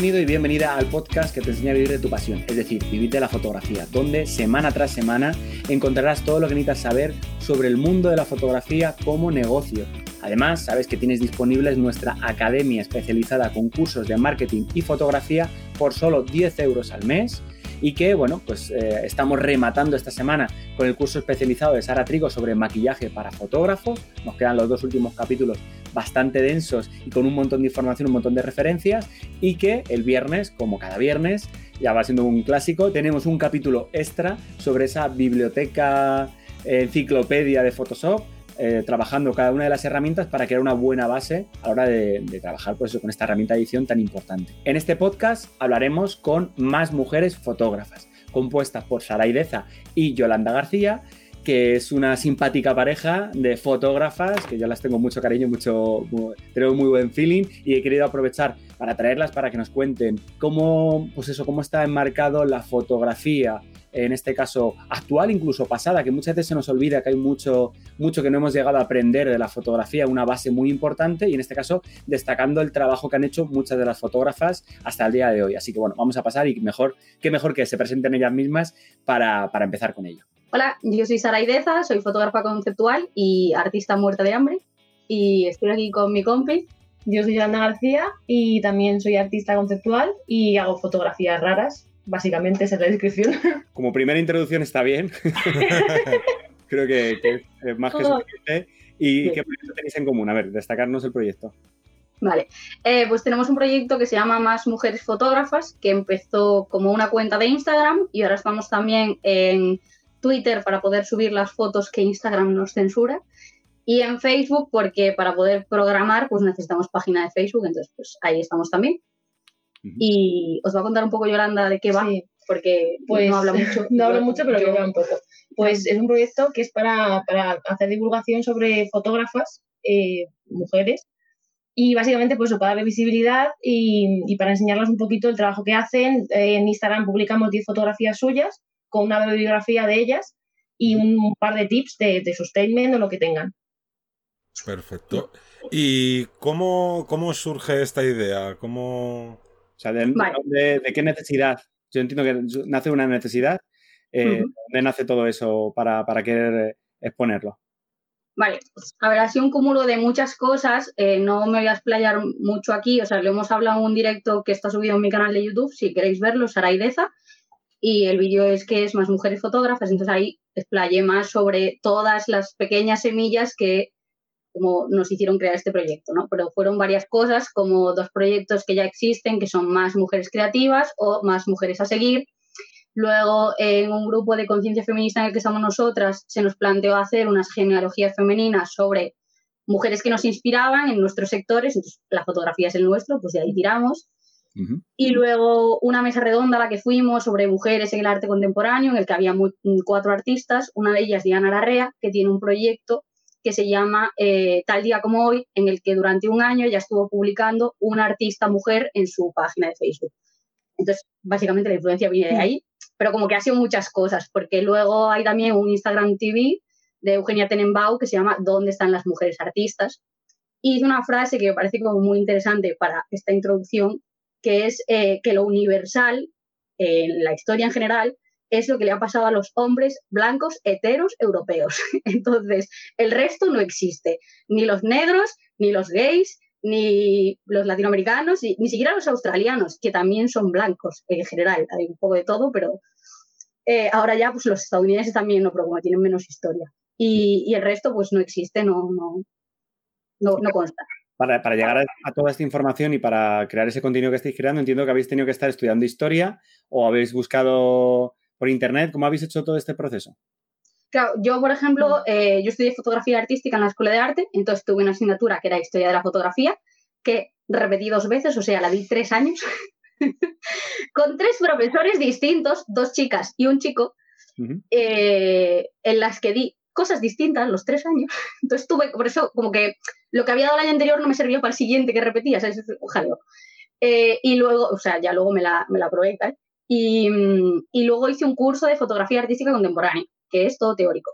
Bienvenido y bienvenida al podcast que te enseña a vivir de tu pasión, es decir, vivir de la fotografía, donde semana tras semana encontrarás todo lo que necesitas saber sobre el mundo de la fotografía como negocio. Además, sabes que tienes disponible nuestra academia especializada con cursos de marketing y fotografía por solo 10 euros al mes y que, bueno, pues eh, estamos rematando esta semana con el curso especializado de Sara Trigo sobre maquillaje para fotógrafos. Nos quedan los dos últimos capítulos bastante densos y con un montón de información, un montón de referencias y que el viernes, como cada viernes, ya va siendo un clásico, tenemos un capítulo extra sobre esa biblioteca enciclopedia de Photoshop eh, trabajando cada una de las herramientas para crear una buena base a la hora de, trabajar pues, con esta herramienta de edición tan importante. En este podcast hablaremos con más mujeres fotógrafas, compuestas por Sara Ideza y Yolanda García, que es una simpática pareja de fotógrafas, que yo las tengo mucho cariño, mucho, tengo muy buen feeling y he querido aprovechar para traerlas para que nos cuenten cómo, pues eso, cómo está enmarcado la fotografía en este caso actual, incluso pasada, que muchas veces se nos olvida que hay mucho, mucho que no hemos llegado a aprender de la fotografía, una base muy importante y en este caso destacando el trabajo que han hecho muchas de las fotógrafas hasta el día de hoy. Así que bueno, vamos a pasar y mejor, qué mejor que se presenten ellas mismas para, para empezar con ello. Hola, yo soy Sara Ideza, soy fotógrafa conceptual y artista muerta de hambre y estoy aquí con mi compi. Yo soy Yolanda García y también soy artista conceptual y hago fotografías raras Básicamente esa es la descripción. Como primera introducción está bien. Creo que, es más que suficiente. ¿Y qué proyecto tenéis en común? A ver, destacarnos el proyecto. Vale, eh, pues tenemos un proyecto que se llama Más Mujeres Fotógrafas, que empezó como una cuenta de Instagram y ahora estamos también en Twitter para poder subir las fotos que Instagram nos censura y en Facebook porque para poder programar pues necesitamos página de Facebook, entonces pues ahí estamos también. Y os va a contar un poco Yolanda de qué va, porque pues, no habla mucho. No habla mucho, pero yo un poco. Pues es un proyecto que es para, para hacer divulgación sobre fotógrafas, eh, mujeres, y básicamente pues para darle visibilidad y, y, para enseñarles un poquito el trabajo que hacen. Eh, en Instagram publicamos 10 fotografías suyas con una bibliografía de ellas y un par de tips de, de sustainment o lo que tengan. Perfecto. ¿Y cómo, cómo surge esta idea? ¿Cómo, o sea, de, qué necesidad? Yo entiendo que nace una necesidad. Eh, ¿Dónde nace todo eso para, querer exponerlo? Vale, a ver, ha sido un cúmulo de muchas cosas. Eh, no me voy a explayar mucho aquí. O sea, le hemos hablado en un directo que está subido en mi canal de YouTube. Si queréis verlo, Sara Ideza. Y el vídeo es que es más mujeres fotógrafas. Entonces ahí explayé más sobre todas las pequeñas semillas que como nos hicieron crear este proyecto, ¿no? Pero fueron varias cosas, como dos proyectos que ya existen, que son más mujeres creativas o más mujeres a seguir. Luego, en un grupo de conciencia feminista en el que estamos nosotras, se nos planteó hacer unas genealogías femeninas sobre mujeres que nos inspiraban en nuestros sectores, entonces la fotografía es el nuestro, pues de ahí tiramos. Y luego una mesa redonda a la que fuimos sobre mujeres en el arte contemporáneo, en el que había cuatro artistas, una de ellas Diana Larrea, que tiene un proyecto que se llama eh, Tal día como hoy, en el que durante un año ya estuvo publicando una artista mujer en su página de Facebook. Entonces, básicamente la influencia viene de ahí, pero como que ha sido muchas cosas, porque luego hay también un Instagram TV de Eugenia Tenenbaum que se llama ¿Dónde están las mujeres artistas? Y dice una frase que me parece como muy interesante para esta introducción, que es eh, que lo universal en la historia en general es lo que le ha pasado a los hombres blancos heteros europeos. Entonces, el resto no existe. Ni los negros, ni los gays, ni los latinoamericanos, ni, siquiera los australianos, que también son blancos en general. Hay un poco de todo, pero eh, ahora ya pues los estadounidenses también no, pero tienen menos historia. Y, el resto pues no existe, no, no, no, consta. Para, para, llegar a, toda esta información y para crear ese contenido que estáis creando, entiendo que habéis tenido que estar estudiando historia o habéis buscado por internet. ¿Cómo habéis hecho todo este proceso? Claro, yo, por ejemplo, eh, yo estudié fotografía artística en la Escuela de Arte, entonces tuve una asignatura que era Historia de la Fotografía, que repetí dos veces, o sea, la di tres años, con tres profesores distintos, dos chicas y un chico, eh, en las que di cosas distintas los tres años. Entonces tuve, por eso, como que lo que había dado el año anterior no me servía para el siguiente que repetía, ¿sabes? Eh, y luego, o sea, ya luego me la, me la probé, ¿vale? Y, luego hice un curso de fotografía artística contemporánea, que es todo teórico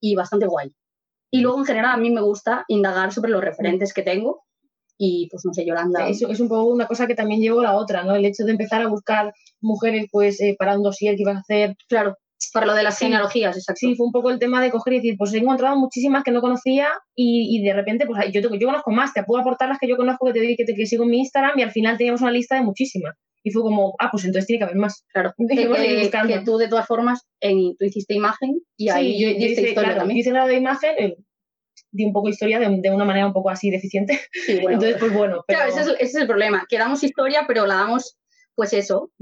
y bastante guay. Y luego, en general, a mí me gusta indagar sobre los referentes que tengo y pues no sé, Yolanda. Eso es un poco una cosa que también llevó la otra, ¿no? El hecho de empezar a buscar mujeres pues eh, para un dossier que ibas a hacer. Claro, para lo de las genealogías, exacto. Sí, fue un poco el tema de coger y decir, pues he encontrado muchísimas que no conocía y, de repente, pues yo, yo conozco más, te puedo aportar las que yo conozco, que te que, te, que sigo en mi Instagram y al final teníamos una lista de muchísimas. Y fue como, ah, pues entonces tiene que haber más. Claro, que, tú de todas formas, en, tú hiciste imagen y ahí yo, hice, historia también. Yo hice grado de imagen, eh, di un poco historia de, de, una manera un poco así deficiente. Entonces, pues bueno. Claro, ese es, ese es, el problema, que damos historia, pero la damos pues eso,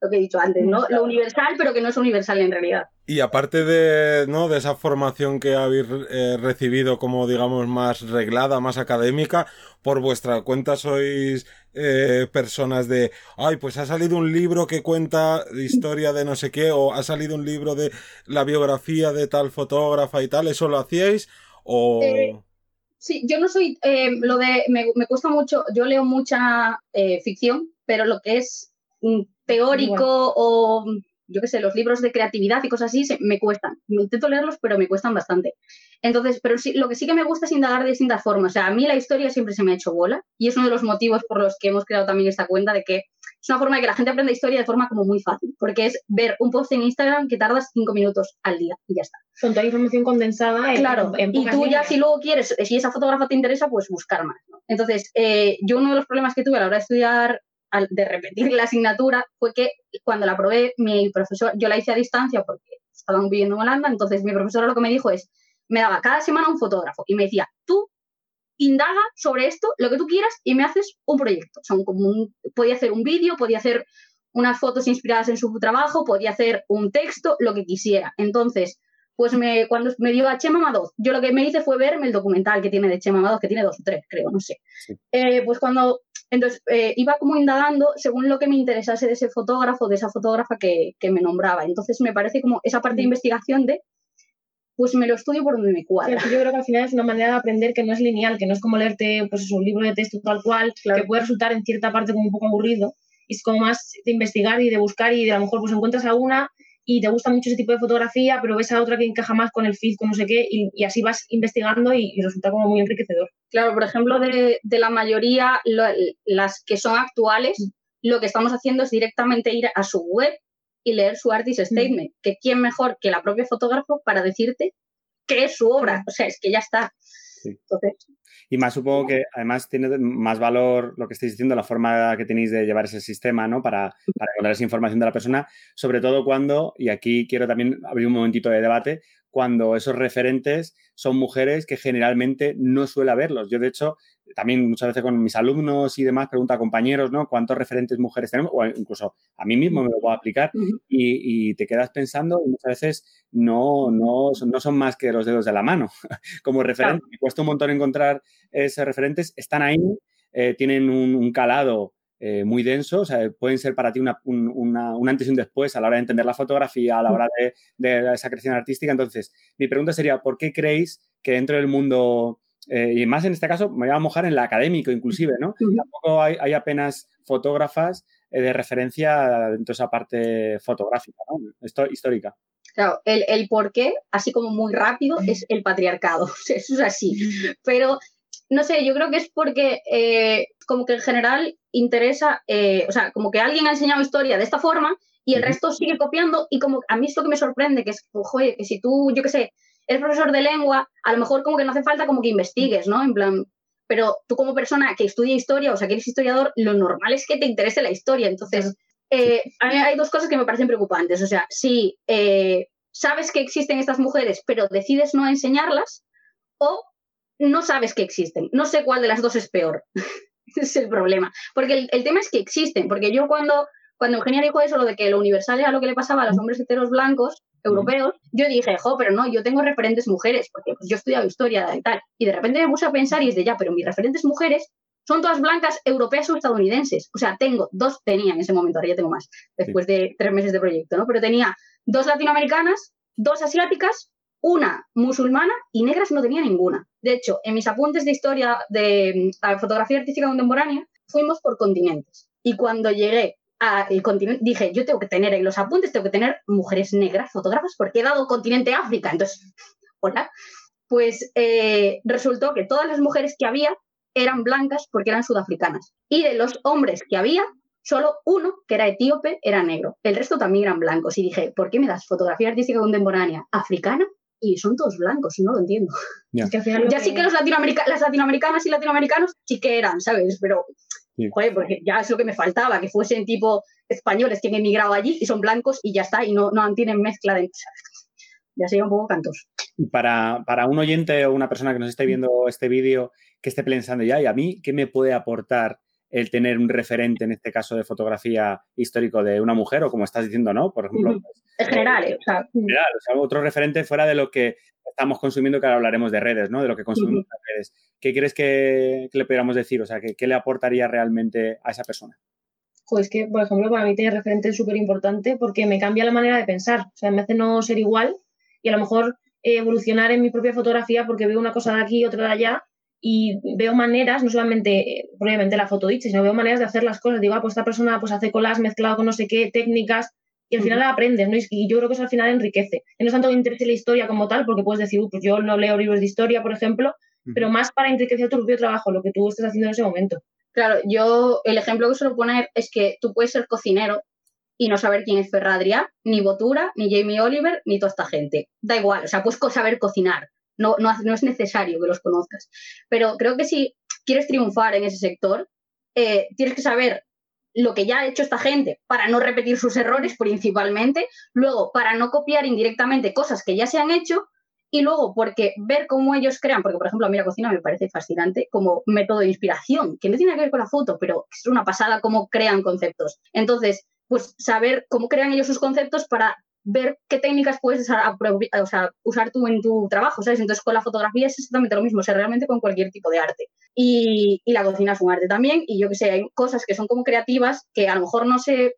lo que he dicho antes, ¿no? Lo universal, pero que no es universal en realidad. Y aparte de, ¿no? de esa formación que habéis eh, recibido como, digamos, más reglada, más académica, por vuestra cuenta sois eh, personas de, ay, pues ha salido un libro que cuenta historia de no sé qué, o ha salido un libro de la biografía de tal fotógrafa y tal, ¿eso lo hacíais? O... Eh, sí, yo no soy, lo de, me, me, cuesta mucho, yo leo mucha ficción, pero lo que es teórico o yo qué sé, los libros de creatividad y cosas así me cuestan. Me intento leerlos, pero me cuestan bastante. Entonces, pero sí, lo que sí que me gusta es indagar de distintas formas. O sea, a mí la historia siempre se me ha hecho bola y es uno de los motivos por los que hemos creado también esta cuenta de que es una forma de que la gente aprenda historia de forma como muy fácil, porque es ver un post en Instagram que tardas cinco minutos al día y ya está. Con toda la información condensada. claro, y tú ya si luego quieres, si esa fotógrafa te interesa, pues buscar más. Entonces, eh, yo uno de los problemas que tuve a la hora de estudiar de repetir la asignatura fue que cuando la probé, mi profesor, yo la hice a distancia porque estaban viviendo en Holanda, entonces mi profesora lo que me dijo es, me daba cada semana un fotógrafo y me decía, tú indaga sobre esto, lo que tú quieras, y me haces un proyecto. O sea, como podía hacer un vídeo, podía hacer unas fotos inspiradas en su trabajo, podía hacer un texto, lo que quisiera. Entonces, pues me, cuando me dio a Chema Madoz, yo lo que me hice fue verme el documental que tiene de Chema Madoz, que tiene dos o tres, creo, no sé. Eh, pues cuando entonces, eh, iba como indagando según lo que me interesase de ese fotógrafo, de esa fotógrafa que, me nombraba. Entonces, me parece como esa parte de mm. investigación de, pues me lo estudio por donde me cuadra. yo creo que al final es una manera de aprender que no es lineal, que no es como leerte pues, un libro de texto tal cual, que puede resultar en cierta parte como un poco aburrido. Es como más de investigar y de buscar y de a lo mejor pues encuentras alguna y te gusta mucho ese tipo de fotografía, pero ves a otra que encaja más con el feed, con no sé qué, y, así vas investigando y, resulta como muy enriquecedor. Claro, por ejemplo, de, la mayoría, las que son actuales, mm. lo que estamos haciendo es directamente ir a su web y leer su artist mm. statement, que quién mejor que la propia fotógrafo para decirte qué es su obra, o sea, es que ya está. Entonces, y más supongo que además tiene más valor lo que estáis diciendo, la forma que tenéis de llevar ese sistema, ¿no? Para, para encontrar esa información de la persona, sobre todo cuando, y aquí quiero también abrir un momentito de debate, cuando esos referentes son mujeres que generalmente no suele verlos. Yo, de hecho, también muchas veces con mis alumnos y demás pregunto a compañeros, ¿no? ¿Cuántos referentes mujeres tenemos? O incluso a mí mismo me lo puedo aplicar y, te quedas pensando y muchas veces no, no, no son más que los dedos de la mano. Como referente, me cuesta un montón encontrar esos referentes, están ahí, eh, tienen un calado eh, muy denso, o sea, pueden ser para ti una, un, antes y un después a la hora de entender la fotografía, a la hora de, esa creación artística. Entonces, mi pregunta sería, ¿por qué creéis que dentro del mundo, eh, y más en este caso, me voy a mojar en el académico inclusive, ¿no? Tampoco hay, apenas fotógrafas eh, de referencia dentro de esa parte fotográfica, ¿no? Esto, histórica. Claro, el, el por qué, así como muy rápido, es el patriarcado. Eso es así. Pero no sé, yo creo que es porque eh, como que en general interesa, eh, o sea, como que alguien ha enseñado historia de esta forma y el resto sigue copiando y como a mí esto que me sorprende, que es, oye, que si tú, yo qué sé, eres profesor de lengua, a lo mejor como que no hace falta como que investigues, ¿no? En plan, pero tú como persona que estudia historia, o sea, que eres historiador, lo normal es que te interese la historia. Entonces, eh, hay dos cosas que me parecen preocupantes. O sea, si sabes que existen estas mujeres, pero decides no enseñarlas, o no sabes que existen. No sé cuál de las dos es peor. Es el problema. Porque el, tema es que existen. Porque yo cuando, cuando Eugenia dijo eso, lo de que lo universal era lo que le pasaba a los hombres heteros blancos europeos, yo dije, jo, pero no, yo tengo referentes mujeres, porque pues, yo he estudiado historia y tal. Y de repente me puse a pensar y es de ya, pero mis referentes mujeres son todas blancas europeas o estadounidenses. O sea, tengo dos, tenía en ese momento, ahora ya tengo más, después de tres meses de proyecto, ¿no? Pero tenía dos latinoamericanas, dos asiáticas una musulmana y negras no tenía ninguna. De hecho, en mis apuntes de historia de fotografía artística contemporánea, fuimos por continentes. Y cuando llegué al continente, dije, yo tengo que tener en los apuntes, tengo que tener mujeres negras fotógrafas porque he dado continente África. Entonces, hola. Pues eh, resultó que todas las mujeres que había eran blancas porque eran sudafricanas. Y de los hombres que había, solo uno, que era etíope, era negro. El resto también eran blancos. Y dije, ¿por qué me das fotografía artística contemporánea africana? Y son todos blancos, no lo entiendo. Es que al final lo Ya sí que los latinoamericanos, las latinoamericanas y latinoamericanos sí que eran, ¿sabes? Pero, Sí. joder, porque ya es lo que me faltaba, que fuesen tipo españoles que han emigrado allí y son blancos y ya está, y no, no tienen mezcla de... Ya sería un poco cantos. Y para, para un oyente o una persona que nos esté viendo este vídeo, que esté pensando ya, ¿y a mí qué me puede aportar el tener un referente, en este caso de fotografía histórico de una mujer, o como estás diciendo, ¿no? Por ejemplo, pues, En general, ¿eh? o sea, general, o sea, otro referente fuera de lo que estamos consumiendo, que ahora hablaremos de redes, ¿no? De lo que consumimos en las redes. ¿Qué que, que le pudiéramos decir? O sea, ¿qué, qué le aportaría realmente a esa persona? Pues que, por ejemplo, para mí tener referente es súper importante porque me cambia la manera de pensar. O sea, me hace no ser igual y a lo mejor eh, evolucionar en mi propia fotografía porque veo una cosa de aquí y otra de allá y veo maneras, no solamente, eh, probablemente la foto dice, sino veo maneras de hacer las cosas. Digo, ah, pues esta persona pues hace colas mezclado con no sé qué, técnicas y al final la aprendes, ¿no? Y- yo creo que eso al final enriquece. Y no es tanto que interese la historia como tal, porque puedes decir, "Uy, pues yo no leo libros de historia, por ejemplo, pero más para enriquecer tu propio trabajo, lo que tú estés haciendo en ese momento. Claro, yo el ejemplo que suelo poner es que tú puedes ser cocinero y no saber quién es Ferran Adrià, ni Botura, ni Jamie Oliver, ni toda esta gente. Da igual, o sea, puedes saber cocinar. No, no, no es necesario que los conozcas. Pero creo que si quieres triunfar en ese sector, eh, tienes que saber lo que ya ha hecho esta gente para no repetir sus errores principalmente, luego para no copiar indirectamente cosas que ya se han hecho y luego porque ver cómo ellos crean, porque por ejemplo a mí la cocina me parece fascinante como método de inspiración, que no tiene que ver con la foto, pero es una pasada cómo crean conceptos. Entonces, pues saber cómo crean ellos sus conceptos para ver qué técnicas puedes usar, o sea, usar tú en tu trabajo, ¿sabes? Entonces con la fotografía es exactamente lo mismo, o sea, realmente con cualquier tipo de arte. Y, y la cocina es un arte también, y yo que sé, hay cosas que son como creativas que a lo mejor no se,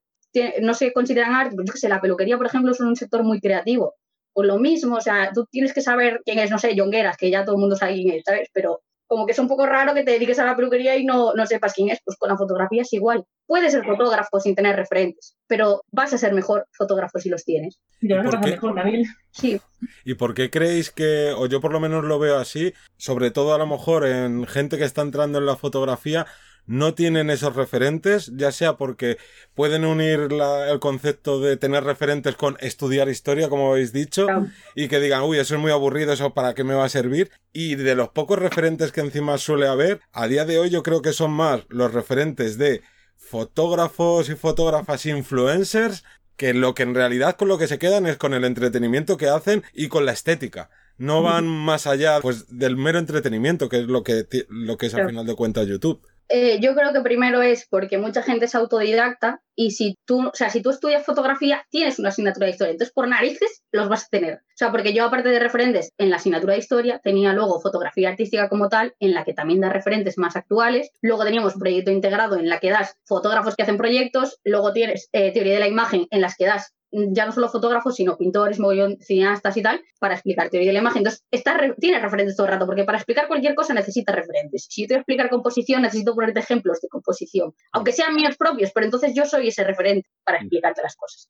no se consideran arte, pero yo que sé, la peluquería, por ejemplo, es un sector muy creativo. Pues lo mismo, o sea, tú tienes que saber quién es, no sé, Jongueras, que ya todo el mundo sabe quién es, ¿sabes? Pero como que es un poco raro que te dediques a la peluquería y no, no sepas quién es, pues con la fotografía es igual. Puedes ser fotógrafo sin tener referentes, pero vas a ser mejor fotógrafo si los tienes. Y ¿Y por qué? mejor también. Sí, ¿Y por qué creéis que, o yo por lo menos lo veo así, sobre todo a lo mejor en gente que está entrando en la fotografía, no tienen esos referentes, ya sea porque pueden unir la- el concepto de tener referentes con estudiar historia, como habéis dicho, y que digan, uy, eso es muy aburrido, eso para qué me va a servir. Y de los pocos referentes que encima suele haber, a día de hoy yo creo que son más los referentes de fotógrafos y fotógrafas influencers que lo que en realidad con lo que se quedan es con el entretenimiento que hacen y con la estética. No van más allá pues del mero entretenimiento, que es lo que, lo que es al final de cuentas YouTube. Eh, yo creo que primero es porque mucha gente es autodidacta y si tú, o sea, si tú estudias fotografía, tienes una asignatura de historia. Entonces, por narices, los vas a tener. O sea, porque yo, aparte de referentes en la asignatura de historia, tenía luego fotografía artística como tal, en la que también da referentes más actuales. Luego teníamos proyecto integrado, en la que das fotógrafos que hacen proyectos. Luego tienes eh, teoría de la imagen, en las que das ya no solo fotógrafos, sino pintores, mogollón, cineastas y tal, para explicar teoría de la imagen. Entonces, está re- tiene referentes todo el rato, porque para explicar cualquier cosa necesitas referentes. Si yo te voy a explicar composición, necesito ponerte ejemplos de composición, aunque sean míos propios, pero entonces yo soy ese referente para explicarte las cosas.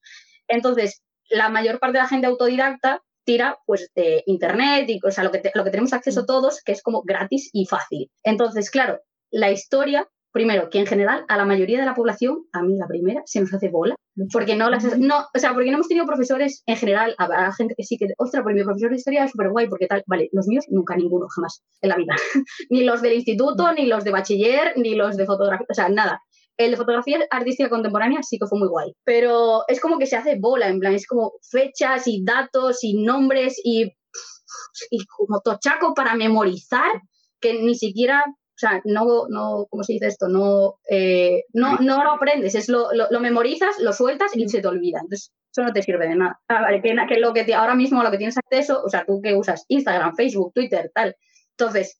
Entonces, la mayor parte de la gente autodidacta tira pues de internet y o sea, lo que, te- lo que tenemos acceso todos, que es como gratis y fácil. Entonces, claro, la historia, primero, que en general a la mayoría de la población, a mí la primera, se nos hace bola, porque no las no, o sea, porque no hemos tenido profesores en general, habrá gente que sí que, ostras, porque mi profesor de historia es súper guay, porque tal, vale, los míos nunca ninguno, jamás, en la vida. ni los del instituto, ni los de bachiller, ni los de fotografía, o sea, nada. El de fotografía artística contemporánea sí que fue muy guay, pero es como que se hace bola, en plan, es como fechas y datos y nombres y, y como tochaco para memorizar, que ni siquiera, o sea, no, no ¿cómo se dice esto? No, eh, no, no lo aprendes, es lo, lo, lo memorizas, lo sueltas y se te olvida. Entonces, eso no te sirve de nada. Ah, vale, que, que lo que te- ahora mismo lo que tienes acceso, o sea, tú que usas Instagram, Facebook, Twitter, tal. Entonces.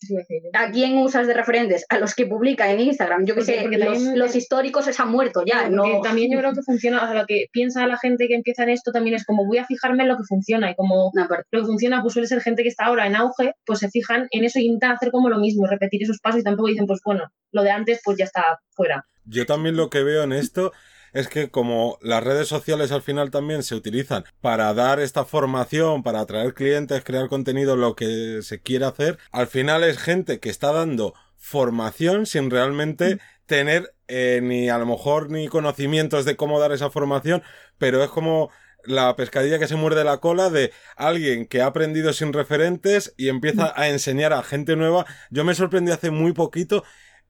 ¿a quién usas de referentes? A los que publican en Instagram. Yo que Porque- sé, porque los, también- los históricos se han muerto ya, porque no. También yo creo que funciona, o sea, lo que piensa la gente que empieza en esto también es como voy a fijarme en lo que funciona y como No, pero- lo que funciona pues suele ser gente que está ahora en auge, pues se fijan en eso y intentan hacer como lo mismo, repetir esos pasos y tampoco dicen pues bueno, lo de antes pues ya está fuera. Yo también lo que veo en esto es que como las redes sociales al final también se utilizan para dar esta formación, para atraer clientes, crear contenido, lo que se quiere hacer, al final es gente que está dando formación sin realmente tener eh, ni a lo mejor ni conocimientos de cómo dar esa formación, pero es como la pescadilla que se muerde la cola de alguien que ha aprendido sin referentes y empieza a enseñar a gente nueva. Yo me sorprendí hace muy poquito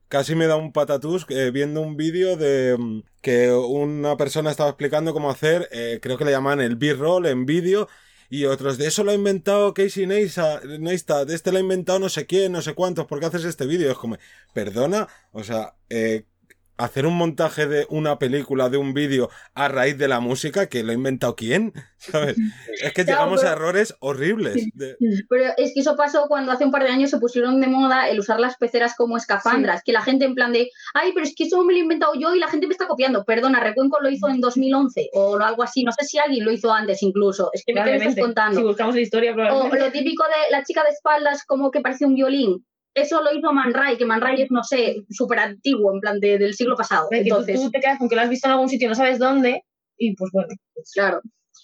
casi me da un patatús eh, viendo un vídeo de mm, que una persona estaba explicando cómo hacer, eh, creo que le llaman el B-roll en vídeo, y otros de eso lo ha inventado Casey Neistat, de este lo ha inventado no sé quién, no sé cuántos, ¿por qué haces este vídeo? Es como, perdona, o sea, eh, hacer un montaje de una película, de un vídeo a raíz de la música, que lo ha inventado quién, ¿sabes? Es que llegamos a errores horribles. Pero es que eso pasó cuando hace un par de años se pusieron de moda el usar las peceras como escafandras, que la gente en plan de, ay, pero es que eso me lo he inventado yo y la gente me está copiando. Perdona, Recuenco lo hizo en 2011 o algo así, no sé si alguien lo hizo antes incluso, es que me estás contando. Si buscamos la historia, O lo típico de la chica de espaldas como que parece un violín eso lo hizo Man Ray, que Man Ray es, no sé, súper antiguo, en plan del siglo pasado. Entonces, tú, te quedas con que lo has visto en algún sitio y no sabes dónde, y pues bueno. Pues claro.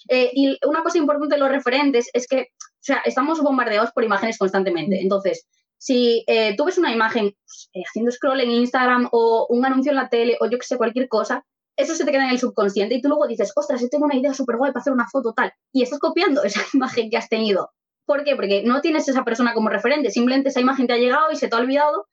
Eh, y una cosa importante de los referentes es que, o sea, estamos bombardeados por imágenes constantemente. Entonces, si eh, tú ves una imagen pues, eh, haciendo scroll en Instagram o un anuncio en la tele o yo que sé, cualquier cosa, eso se te queda en el subconsciente y tú luego dices, ostras, yo tengo una idea súper guay para hacer una foto tal. Y estás copiando esa imagen que has tenido. ¿Por qué? Porque no tienes esa persona como referente, simplemente esa imagen te ha llegado y se te ha olvidado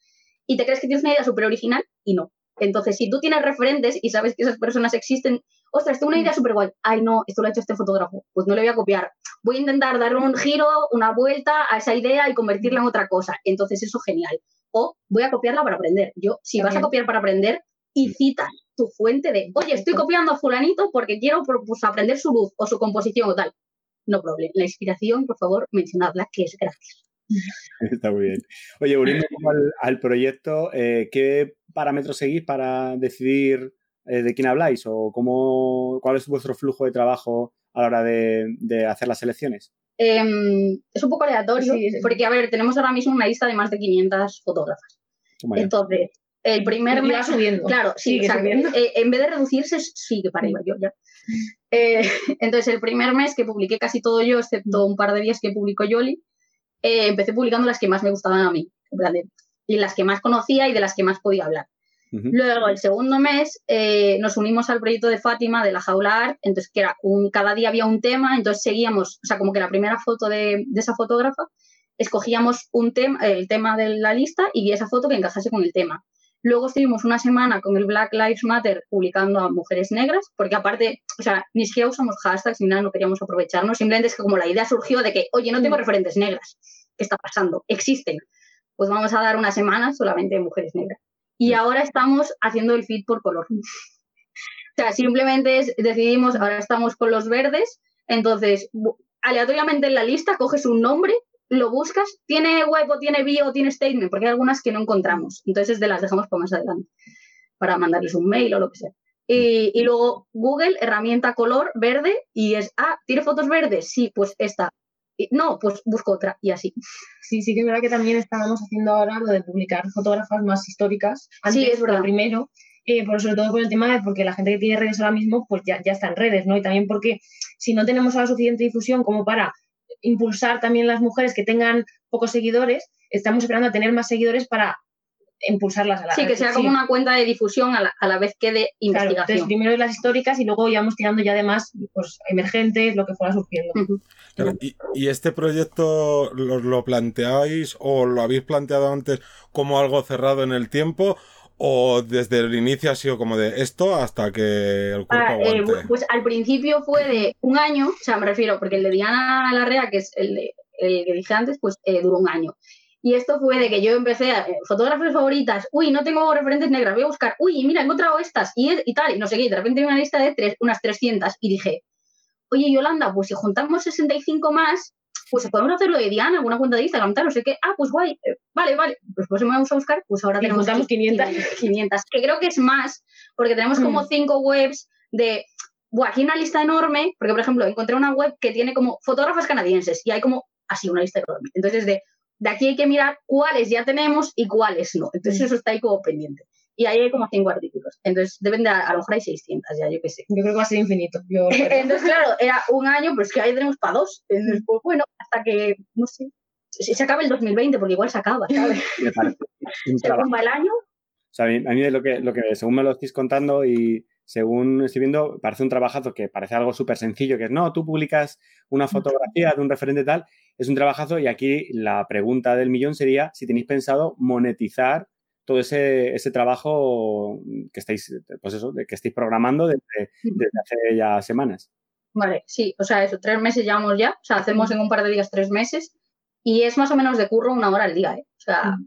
y te crees que tienes una idea súper original y no. Entonces, si tú tienes referentes y sabes que esas personas existen, ostras, tengo una idea súper guay. Ay, no, esto lo ha hecho este fotógrafo. Pues no le voy a copiar. Voy a intentar dar un giro, una vuelta a esa idea y convertirla en otra cosa. Entonces, eso genial. O voy a copiarla para aprender. Yo, si vas a copiar para aprender, y citas tu fuente de, oye, estoy copiando a fulanito porque quiero pues, aprender su luz o su composición o tal no problema. La inspiración, por favor, mencionadla, que es gratis. Está muy bien. Oye, volviendo al, proyecto, eh, ¿qué parámetros seguís para decidir eh, de quién habláis o cómo, cuál es vuestro flujo de trabajo a la hora de, hacer las selecciones? Em, es un poco aleatorio, porque, a ver, tenemos ahora mismo una lista de más de 500 fotógrafas. Entonces, el primer mes... subiendo. Claro, sí, eh, en vez de reducirse, sigue para arriba. Yo ya. Eh, entonces, el primer mes que publiqué casi todo yo, excepto un par de días que publicó Yoli, eh, empecé publicando las que más me gustaban a mí, y las que más conocía y de las que más podía hablar. Luego, el segundo mes, nos unimos al proyecto de Fátima de la Jaula Art, entonces que era un, cada día había un tema, entonces seguíamos, o sea, como que la primera foto de, de esa fotógrafa, escogíamos un tema, el tema de la lista y esa foto que encajase con el tema. Luego estuvimos una semana con el Black Lives Matter publicando a mujeres negras, porque aparte, o sea, ni siquiera usamos hashtags ni nada, no queríamos aprovecharnos, simplemente es que como la idea surgió de que, oye, no tengo mm. referentes negras, ¿qué está pasando? Existen. Pues vamos a dar una semana solamente de mujeres negras. Y ahora estamos haciendo el feed por color. o sea, simplemente decidimos, ahora estamos con los verdes, entonces aleatoriamente en la lista coges un nombre lo buscas, tiene web o tiene bio o tiene statement, porque hay algunas que no encontramos. Entonces, de las dejamos para más adelante, para mandarles un mail o lo que sea. Y, luego Google, herramienta color verde, y es, ah, ¿tiene fotos verdes? Sí, pues esta. no, pues busco otra, y así. Sí, sí que es verdad que también estábamos haciendo ahora lo de publicar fotógrafas más históricas. Antes, sí, es verdad. Primero, eh, por sobre todo por el tema de porque la gente que tiene redes ahora mismo, pues ya, ya está en redes, ¿no? Y también porque si no tenemos la suficiente difusión como para impulsar también las mujeres que tengan pocos seguidores, estamos esperando a tener más seguidores para impulsarlas a la Sí, que sea como una cuenta de difusión a la, vez que de investigación. entonces, primero las históricas y luego ya vamos tirando ya además pues, emergentes, lo que fuera surgiendo. y, este proyecto lo, lo planteáis o lo habéis planteado antes como algo cerrado en el tiempo ¿O desde el inicio ha sido como de esto hasta que el cuerpo ah, eh, aguante? pues al principio fue de un año, o sea, me refiero, porque el de Diana Larrea, que es el, el que dije antes, pues eh, duró un año. Y esto fue de que yo empecé, a, eh, fotógrafos favoritas, uy, no tengo referentes negras, voy a buscar, uy, mira, he encontrado estas, y, y tal, y no sé qué, y de repente una lista de tres, unas 300, y dije, oye, Yolanda, pues si juntamos 65 más, pues podemos hacerlo de Diana, alguna cuenta de Instagram, tal, no sé qué, ah, pues guay, eh, vale, vale, pues pues vamos a buscar, pues ahora tenemos 500. 500, que creo que es más, porque tenemos como mm. cinco webs de, buah, aquí hay una lista enorme, porque por ejemplo, encontré una web que tiene como fotógrafas canadienses y hay como así una lista enorme. Entonces, de, de aquí hay que mirar cuáles ya tenemos y cuáles no. Entonces, mm. eso está ahí como pendiente y ahí hay como cinco artículos. Entonces, deben de, a lo mejor hay 600 ya, yo qué sé. Yo creo que va a ser infinito. Entonces, claro, era un año, pero es que ahí tenemos para dos. Entonces, pues bueno, hasta que, no sé. si se acaba el 2020, porque igual se acaba, ¿sabes? Me parece un el año, O sea, a mí, a mí lo que, lo que, según me lo estáis contando y según estoy viendo, parece un trabajazo que parece algo súper sencillo, que es, no, tú publicas una fotografía de un referente tal, es un trabajazo y aquí la pregunta del millón sería si tenéis pensado monetizar todo ese, ese trabajo que estáis, pues eso, que estáis programando desde, desde hace ya semanas. Vale, sí, o sea, eso, tres meses llevamos ya, o sea, hacemos en un par de días tres meses y es más o menos de curro una hora al día, ¿eh? O sea,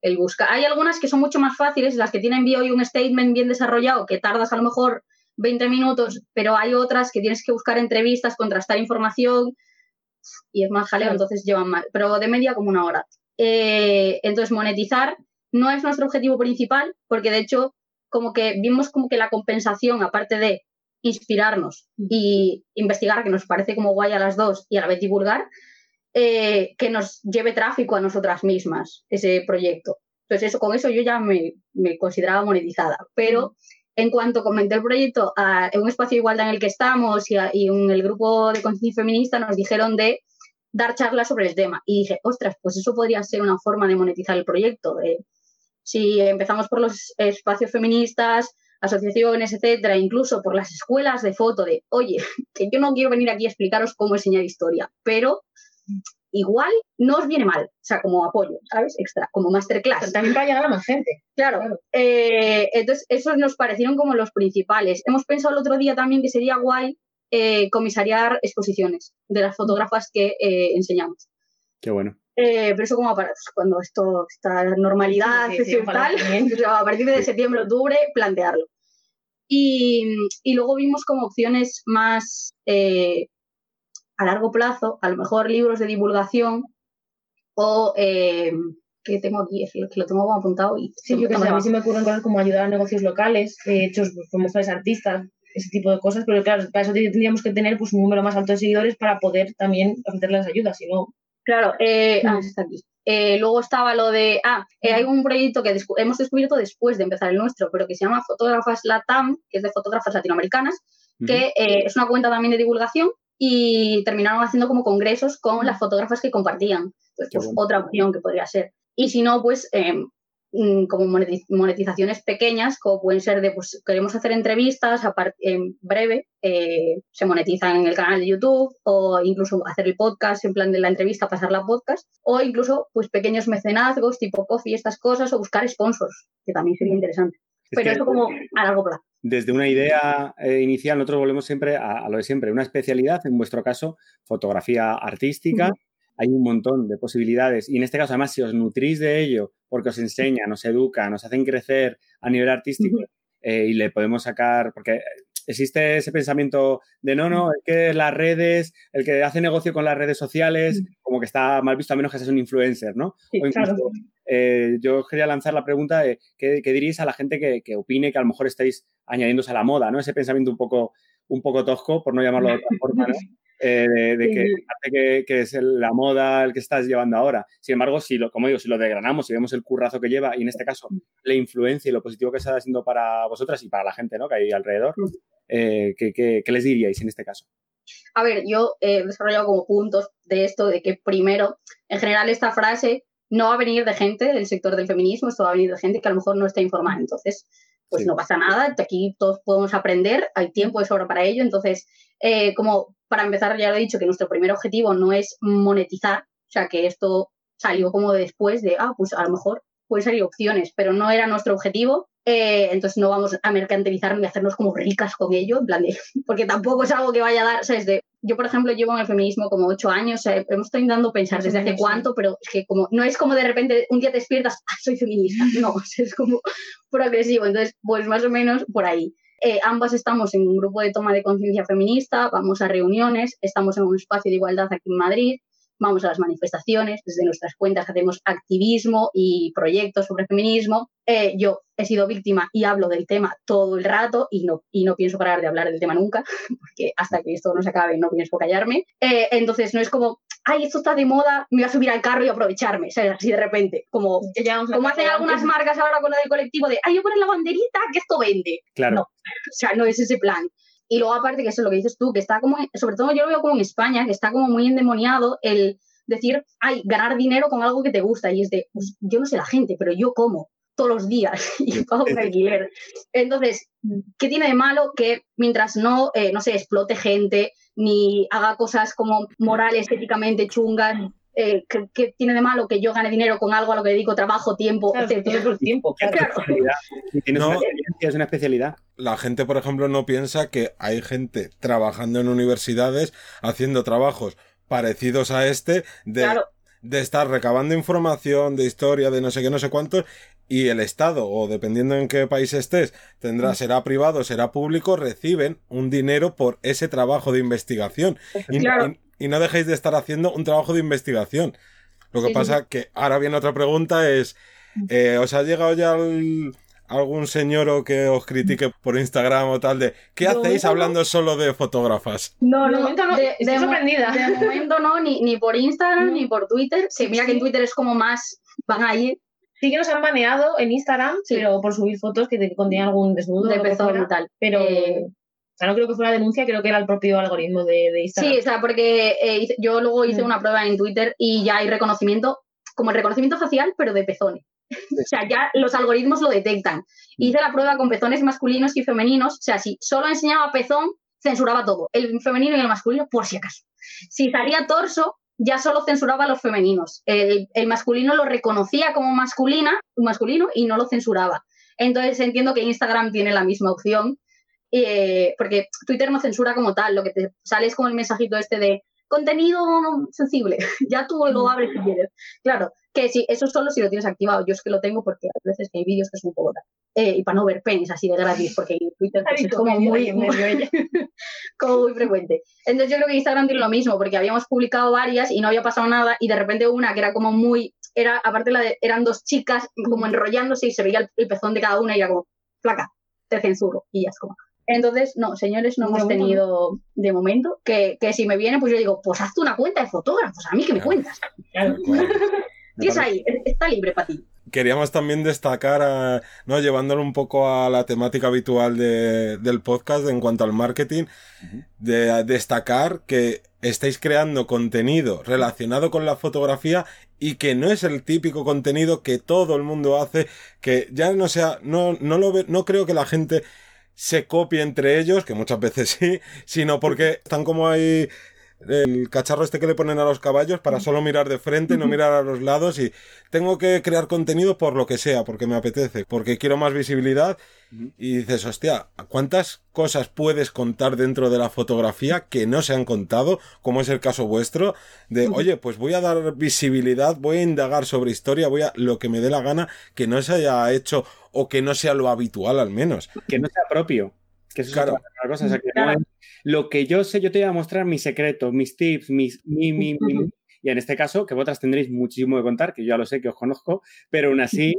el buscar. Hay algunas que son mucho más fáciles, las que tienen bio y un statement bien desarrollado, que tardas a lo mejor 20 minutos, pero hay otras que tienes que buscar entrevistas, contrastar información y es más jaleo, entonces llevan mal, pero de media como una hora. Eh, entonces, monetizar no es nuestro objetivo principal, porque de hecho, como que vimos como que la compensación, aparte de inspirarnos y investigar, que nos parece como guay a las dos, y a la vez divulgar, eh, que nos lleve tráfico a nosotras mismas, ese proyecto. Entonces, eso, con eso yo ya me, me consideraba monetizada. Pero en cuanto comenté el proyecto a, en un espacio de igualdad en el que estamos y, a- y en el grupo de conciencia feminista, nos dijeron de dar charlas sobre el tema. Y dije, ostras, pues eso podría ser una forma de monetizar el proyecto. de- si empezamos por los espacios feministas, asociaciones, etcétera, incluso por las escuelas de foto, de, oye, que yo no quiero venir aquí a explicaros cómo enseñar historia, pero igual no os viene mal, o sea, como apoyo, ¿sabes? Extra, como masterclass. También para llegar a más gente. Claro. Claro. Eh, entonces, esos nos parecieron como los principales. Hemos pensado el otro día también que sería guay eh, comisariar exposiciones de las fotógrafas que eh, enseñamos. Qué bueno. Eh, pero eso como para pues, cuando esto está en normalidad Sí, sí, sí, tal, a partir de septiembre, octubre, plantearlo. Y, y luego vimos como opciones más eh, a largo plazo, a lo mejor libros de divulgación o eh, que tengo aquí, es que lo tengo como apuntado y Sí, yo que sé, a mí se me ocurren cosas como ayudar a negocios locales, hechos por mujeres artistas, ese tipo de cosas, pero claro, para eso tendríamos que tener pues, un número más alto de seguidores para poder también ofrecer las ayudas, si no, Claro, eh, ah, está aquí. Eh, luego estaba lo de, ah, eh, hay un proyecto que descu- hemos descubierto después de empezar el nuestro, pero que se llama Fotógrafas Latam, que es de fotógrafas latinoamericanas, que eh, es una cuenta también de divulgación y terminaron haciendo como congresos con las fotógrafas que compartían. Entonces, pues, bueno. otra opción que podría ser. Y si no, pues eh, mm, como moneti- monetizaciones pequeñas, como pueden ser de, pues queremos hacer entrevistas a en breve, eh, se monetizan en el canal de YouTube o incluso hacer el podcast, en plan de la entrevista, pasarla a podcast, o incluso pues pequeños mecenazgos tipo coffee, estas cosas, o buscar sponsors, que también sería interesante. Es Pero eso como a largo plazo. desde una idea eh, inicial, nosotros volvemos siempre a, a lo de siempre, una especialidad, en vuestro caso, fotografía artística. Hay un montón de posibilidades y en este caso, además, si os nutrís de ello, porque os enseñan, os educan, os hacen crecer a nivel artístico eh, y le podemos sacar, porque existe ese pensamiento de no, no, es que las redes, el que hace negocio con las redes sociales, como que está mal visto a menos que seas un influencer, ¿no? Sí, o incluso, claro. eh, yo quería lanzar la pregunta de ¿qué, qué diríais a la gente que, que opine que a lo mejor estáis añadiéndose a la moda, ¿no? Ese pensamiento un poco, un poco tosco, por no llamarlo de otra forma, ¿no? Eh, de, de que Sí. que, que es la moda el que estás llevando ahora. Sin embargo, si lo, como digo, si lo desgranamos y vemos el currazo que lleva y en este caso la influencia y lo positivo que está haciendo para vosotras y para la gente ¿no? que hay alrededor, eh, ¿qué, qué, qué les diríais en este caso? A ver, yo he desarrollado como puntos de esto, de que primero, en general, esta frase no va a venir de gente del sector del feminismo, esto va a venir de gente que a lo mejor no está informada. Entonces, pues Sí. no pasa nada, aquí todos podemos aprender, hay tiempo de sobra para ello. Entonces, eh, como para empezar, ya lo he dicho, que nuestro primer objetivo no es monetizar, o sea, que esto salió como después de, ah, pues a lo mejor pueden salir opciones, pero no era nuestro objetivo. Eh, entonces no vamos a mercantilizar ni a hacernos como ricas con ello, en plan de, porque tampoco es algo que vaya a dar, ¿sabes? De, yo, por ejemplo, llevo en el feminismo como ocho años, sea, hemos estado intentando pensar desde hace cuánto, pero es que como no es como de repente un día te despiertas, ah, soy feminista, no, es como progresivo, entonces, pues más o menos por ahí. Eh, ambas estamos en un grupo de toma de conciencia feminista, vamos a reuniones, estamos en un espacio de igualdad aquí en Madrid, vamos a las manifestaciones, desde nuestras cuentas hacemos activismo y proyectos sobre feminismo. Eh, yo he sido víctima y hablo del tema todo el rato y no, y no pienso parar de hablar del tema nunca, porque hasta que esto no se acabe no pienso callarme. Eh, entonces no es como, ay, esto está de moda, me voy a subir al carro y aprovecharme, ¿sabes? Así de repente, como, como hacen algunas marcas ahora con lo del colectivo de, ay, yo poner la banderita que esto vende. Claro. No. O sea, no es ese plan. Y luego aparte que eso es lo que dices tú, que está como, sobre todo yo lo veo como en España, que está como muy endemoniado el decir, ay, ganar dinero con algo que te gusta. Y es de, pues yo no sé la gente, pero yo como todos los días y pago un alquiler. Entonces, ¿qué tiene de malo que mientras no, eh, no se explote gente, ni haga cosas como morales, éticamente chungas, eh, ¿qué, tiene de malo que yo gane dinero con algo a lo que dedico trabajo, tiempo, Claro, todo el tiempo. Claro. Tienes No. una es una especialidad. La gente, por ejemplo, no piensa que hay gente trabajando en universidades haciendo trabajos parecidos a este de, Claro. de estar recabando información de historia, de no sé qué, no sé cuántos, y el Estado, o dependiendo en qué país estés, tendrá, será privado, será público, reciben un dinero por ese trabajo de investigación. Y, Claro. y- y no dejéis de estar haciendo un trabajo de investigación. Lo que Sí, sí, pasa que ahora viene otra pregunta es, eh, ¿os ha llegado ya al- algún señor o que os critique por Instagram o tal de ¿qué De hacéis no. hablando solo de fotógrafas? No, De momento no, estoy mo- sorprendida. de momento no, ni, ni por Instagram ni por Twitter. Que mira que en Sí. Twitter es como más, van ahí Sí que nos han baneado en Instagram, Sí. pero por subir fotos que te- contenían algún desnudo de pezón y tal. Pero, Eh, o sea, no creo que fuera denuncia, creo que era el propio algoritmo de, de Instagram. Sí, o sea, porque eh, yo luego hice Mm. una prueba en Twitter y ya hay reconocimiento, como el reconocimiento facial, pero de pezones. o sea, ya los algoritmos lo detectan. Hice la prueba con pezones masculinos y femeninos, o sea, si solo enseñaba pezón, censuraba todo, el femenino y el masculino, por si acaso. Si salía torso, ya solo censuraba a los femeninos. El, el masculino lo reconocía como masculina, masculino y no lo censuraba. Entonces entiendo que Instagram tiene la misma opción eh, porque Twitter no censura como tal, lo que te sale es como el mensajito este de contenido sensible, ya tú lo abres si quieres. Claro, que sí, eso solo si lo tienes activado, yo es que lo tengo porque a veces que hay vídeos que son un poco tal. Eh, y para no ver penes así de gratis, porque Twitter pues, es como muy, ella. como muy frecuente. Entonces yo creo que Instagram tiene lo mismo, porque habíamos publicado varias y no había pasado nada, y de repente una que era como muy, era, aparte la de, eran dos chicas como enrollándose y se veía el, el pezón de cada una y era como, flaca, te censuro. Y ya es como. Entonces, no, señores, no De hemos momento tenido de momento, que, que si me viene, pues yo digo, pues hazte una cuenta de fotógrafos, a mí que me Claro. cuentas. Claro. Me Ahí, es- está libre para ti. Queríamos también destacar, a- ¿no? llevándolo un poco a la temática habitual de- del podcast en cuanto al marketing, de destacar que estáis creando contenido relacionado con la fotografía y que no es el típico contenido que todo el mundo hace, que ya no sea, no, no lo ve- no creo que la gente se copie entre ellos, que muchas veces sí, sino porque están como ahí el cacharro este que le ponen a los caballos para solo mirar de frente, no mirar a los lados y tengo que crear contenido por lo que sea, porque me apetece, porque quiero más visibilidad y dices, hostia, ¿cuántas cosas puedes contar dentro de la fotografía que no se han contado, como es el caso vuestro, de, oye, pues voy a dar visibilidad, voy a indagar sobre historia, voy a lo que me dé la gana, que no se haya hecho o que no sea lo habitual al menos. que no sea propio. Que eso Claro. es otra cosa. o sea, que no Claro. es- lo que yo sé, yo te voy a mostrar mis secretos, mis tips, mis mi, mi, mi, mi. Y en este caso, que vosotras tendréis muchísimo que contar, que yo ya lo sé, que os conozco, pero aún así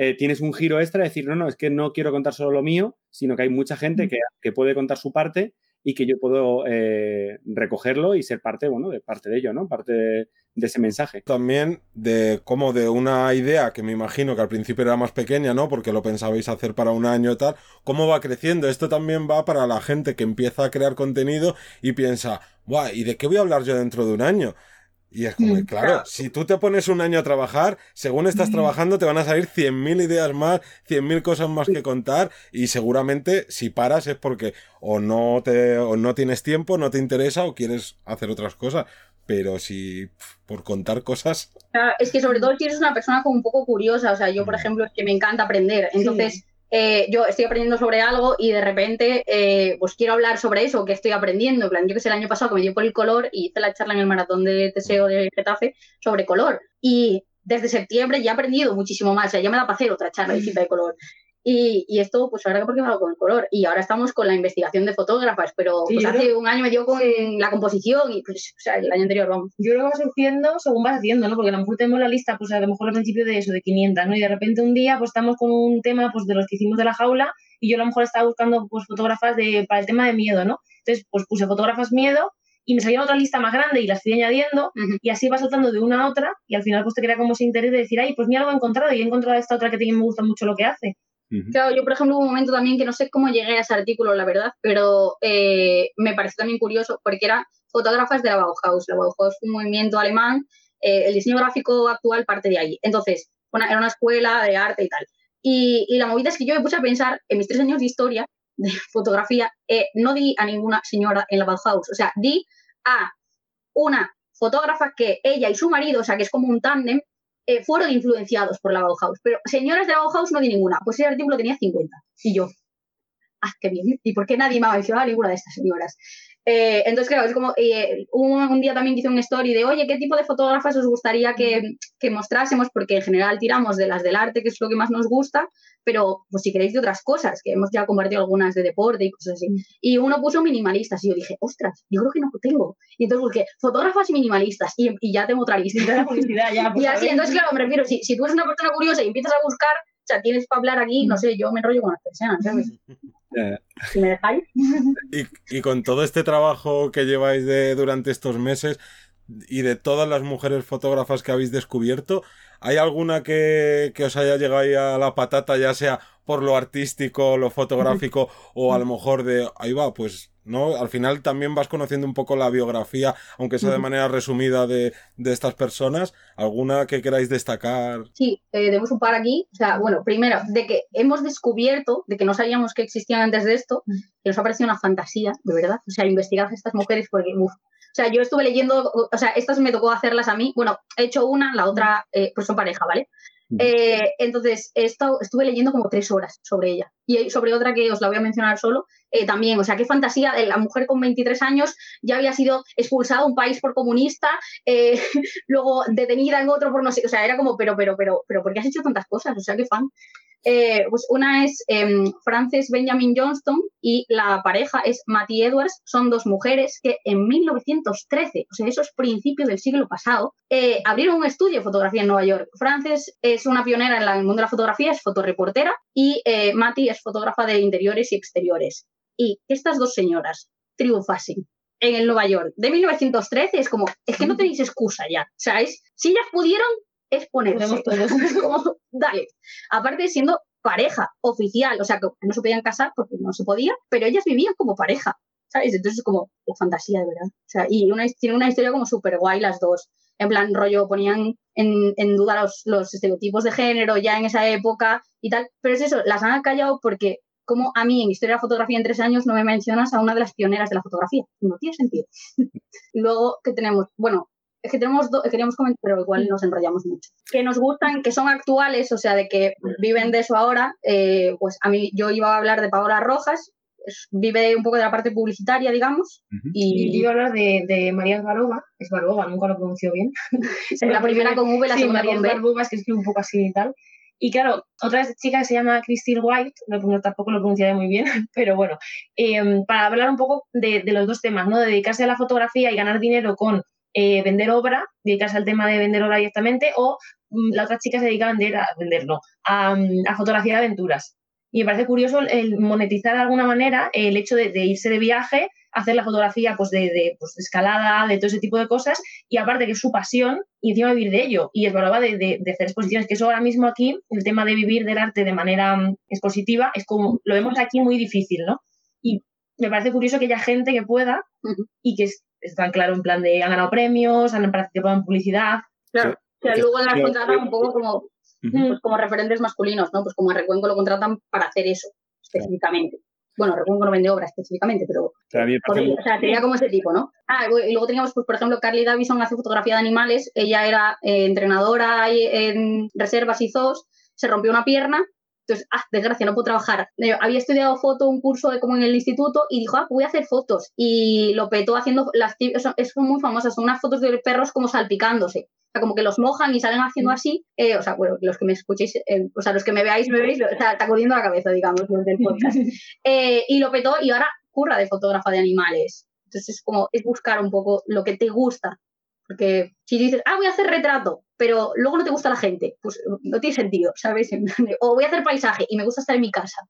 eh, tienes un giro extra de decir, no, no, es que no quiero contar solo lo mío, sino que hay mucha gente que, que puede contar su parte y que yo puedo eh, recogerlo y ser parte, bueno, de parte de ello, ¿no? Parte de, de ese mensaje. También de como de una idea que me imagino que al principio era más pequeña, ¿no? Porque lo pensabais hacer para un año y tal. ¿Cómo va creciendo? Esto también va para la gente que empieza a crear contenido y piensa, guau, ¿y de qué voy a hablar yo dentro de un año? Y es como, Mm, claro, claro. si tú te pones un año a trabajar, según estás Mm. trabajando te van a salir 100.000 ideas más, 100.000 cosas más que contar y seguramente si paras es porque o no te o no tienes tiempo, no te interesa o quieres hacer otras cosas. Pero si por contar cosas, Claro, es que sobre todo si eres una persona como un poco curiosa, o sea, yo por Mm. ejemplo es que me encanta aprender, entonces eh, yo estoy aprendiendo sobre algo y de repente eh, pues quiero hablar sobre eso que estoy aprendiendo, en plan, yo que sé, el año pasado que me dio por el color y hice la charla en el maratón de Teseo de Getafe sobre color. Y desde septiembre ya he aprendido muchísimo más, o sea, ya me da para hacer otra charla distinta de color. Y, y esto, pues ahora porque me hago con el color. Y ahora estamos con la investigación de fotógrafas, pero Sí, pues hace creo- un año me dio con la composición y pues, o sea, el año anterior, vamos. Yo creo que va surgiendo según vas haciendo, ¿no? Porque a lo mejor tenemos la lista, pues a lo mejor al principio de eso, de 500, ¿no? Y de repente un día, pues estamos con un tema, pues de los que hicimos de la jaula, y yo a lo mejor estaba buscando, pues, fotógrafas de, para el tema de miedo, ¿no? Entonces, pues puse fotógrafas miedo, y me salía otra lista más grande y las fui añadiendo, y así va saltando de una a otra, y al final, pues te crea como ese interés de decir, ay, pues mira, lo he encontrado, y he encontrado esta otra que también me gusta mucho lo que hace. Claro, yo por ejemplo hubo un momento también que no sé cómo llegué a ese artículo, la verdad, pero eh, me pareció también curioso porque era fotógrafas de la Bauhaus. La Bauhaus fue un movimiento alemán eh, el diseño gráfico actual parte de ahí. Entonces, era una escuela de arte y tal. Y, la movida es que yo me puse a pensar en mis tres años de historia, de fotografía, eh, no di a ninguna señora en la Bauhaus, o sea, di a una fotógrafa que ella y su marido, o sea, que es como un tándem, eh, fueron influenciados por la Bauhaus. Pero señoras de la Bauhaus no di ninguna, pues ese artículo tenía 50. Y yo, ah, qué bien. ¿Y por qué nadie me ha mencionado ninguna de estas señoras? Eh, entonces, claro, es como eh, un, día también hice un story de, oye, ¿qué tipo de fotógrafas os gustaría que, que, mostrásemos? Porque en general tiramos de las del arte, que es lo que más nos gusta, pero pues si queréis de otras cosas, que hemos ya compartido algunas de deporte y cosas así. Y uno puso minimalistas y yo dije, ostras, yo creo que no tengo. Y entonces busqué fotógrafas minimalistas y, y ya tengo otra lista. y así, entonces, claro, me refiero, si, si tú eres una persona curiosa y empiezas a buscar, sea, tienes para hablar aquí, no sé, yo me enrollo con las personas, ¿sabes? Si me dejáis. Y, con todo este trabajo que lleváis de, durante estos meses y de todas las mujeres fotógrafas que habéis descubierto, ¿hay alguna que, que os haya llegado ahí a la patata, ya sea por lo artístico, lo fotográfico, o a lo mejor de, ahí va, pues ¿no? Al final también vas conociendo un poco la biografía, aunque sea de manera resumida, de, estas personas. ¿Alguna que queráis destacar? Sí, eh, tenemos un par aquí. O sea, bueno, primero, de que hemos descubierto, de que no sabíamos que existían antes de esto, que nos ha parecido una fantasía, de verdad. O sea, investigar a estas mujeres porque, uff. O sea, yo estuve leyendo, o sea, estas me tocó hacerlas a mí. Bueno, he hecho una, la otra, eh, pues son pareja, ¿vale? Eh, entonces, estuve leyendo como tres horas sobre ella. Y sobre otra que os la voy a mencionar solo, eh, también. O sea, qué fantasía de la mujer con 23 años ya había sido expulsada de un país por comunista, eh, luego detenida en otro por no sé. O sea, era como, pero, pero, pero, pero, ¿por qué has hecho tantas cosas? O sea, qué fan. Eh, pues una es em, Frances Benjamin Johnston y la pareja es Matty Edwards. Son dos mujeres que en 1913, o sea, esos principios del siglo pasado, eh, abrieron un estudio de fotografía en Nueva York. Frances es una pionera en, el mundo de la fotografía, es fotoreportera y eh, Matty es fotógrafa de interiores y exteriores. Y estas dos señoras triunfasen en el Nueva York de 1913 es como, es que no tenéis excusa ya, ¿sabes? Si ellas pudieron, es ponerse. Como, dale. Aparte siendo pareja oficial, o sea, que no se podían casar porque no se podía, pero ellas vivían como pareja, ¿sabes? Entonces es como la fantasía, de verdad. O sea, y una, tiene una historia como súper guay las dos. En plan, rollo, ponían en, en duda los, los, estereotipos de género ya en esa época y tal. Pero es eso, las han callado porque como a mí en Historia de la Fotografía en tres años no me mencionas a una de las pioneras de la fotografía. No tiene sentido. Luego, que tenemos? Bueno, es que tenemos queríamos comentar, pero igual nos enrollamos mucho. Que nos gustan, que son actuales, o sea, de que viven de eso ahora. Eh, pues a mí, yo iba a hablar de Paola Rojas, vive un poco de la parte publicitaria, digamos. Y, yo iba a hablar de, de María Esbarova, Esbarova, nunca lo pronunció bien. la primera con V, la segunda con B. Esbarova, es que escribe un poco así y tal. Y claro, otra chica que se llama Christine White, no, tampoco lo pronunciaré muy bien, pero bueno, eh, para hablar un poco de, de, los dos temas, ¿no? De dedicarse a la fotografía y ganar dinero con eh, vender obra, dedicarse al tema de vender obra directamente, o mm, la otra chica se dedica a vender, a vender no, a, mm, a fotografiar aventuras. Y me parece curioso el monetizar de alguna manera el hecho de, irse de viaje, hacer la fotografía pues de, pues de, escalada, de todo ese tipo de cosas, y aparte que es su pasión, y encima vivir de ello. Y es verdad de, de, hacer exposiciones, que eso ahora mismo aquí, el tema de vivir del arte de manera mm, expositiva, es como, lo vemos aquí muy difícil, ¿no? Y me parece curioso que haya gente que pueda y que están claro en plan de han ganado premios, han participado en publicidad. Claro, que luego las contratan un poco como, pues como referentes masculinos, ¿no? Pues como a Recuenco lo contratan para hacer eso específicamente. Bueno, Recuenco no vende obra específicamente, pero o sea, sería como ese tipo, ¿no? Ah, y luego teníamos, pues, por ejemplo, Carly Davison hace fotografía de animales, ella era eh, entrenadora en reservas y zoos, se rompió una pierna entonces, ah, desgracia, no puedo trabajar. Eh, había estudiado foto, un curso de como en el instituto, y dijo, ah, voy a hacer fotos. Y lo petó haciendo las es muy famosas, son unas fotos de perros como salpicándose. O sea, como que los mojan y salen haciendo así. Eh, o sea, bueno, los que me escuchéis, eh, o sea, los que me veáis, me veis, o sea, está corriendo la cabeza, digamos, del podcast. y lo petó y ahora curra de fotógrafa de animales. Entonces es como, es buscar un poco lo que te gusta porque si dices, ah, voy a hacer retrato, pero luego no te gusta la gente, pues no tiene sentido, ¿sabes? o voy a hacer paisaje y me gusta estar en mi casa.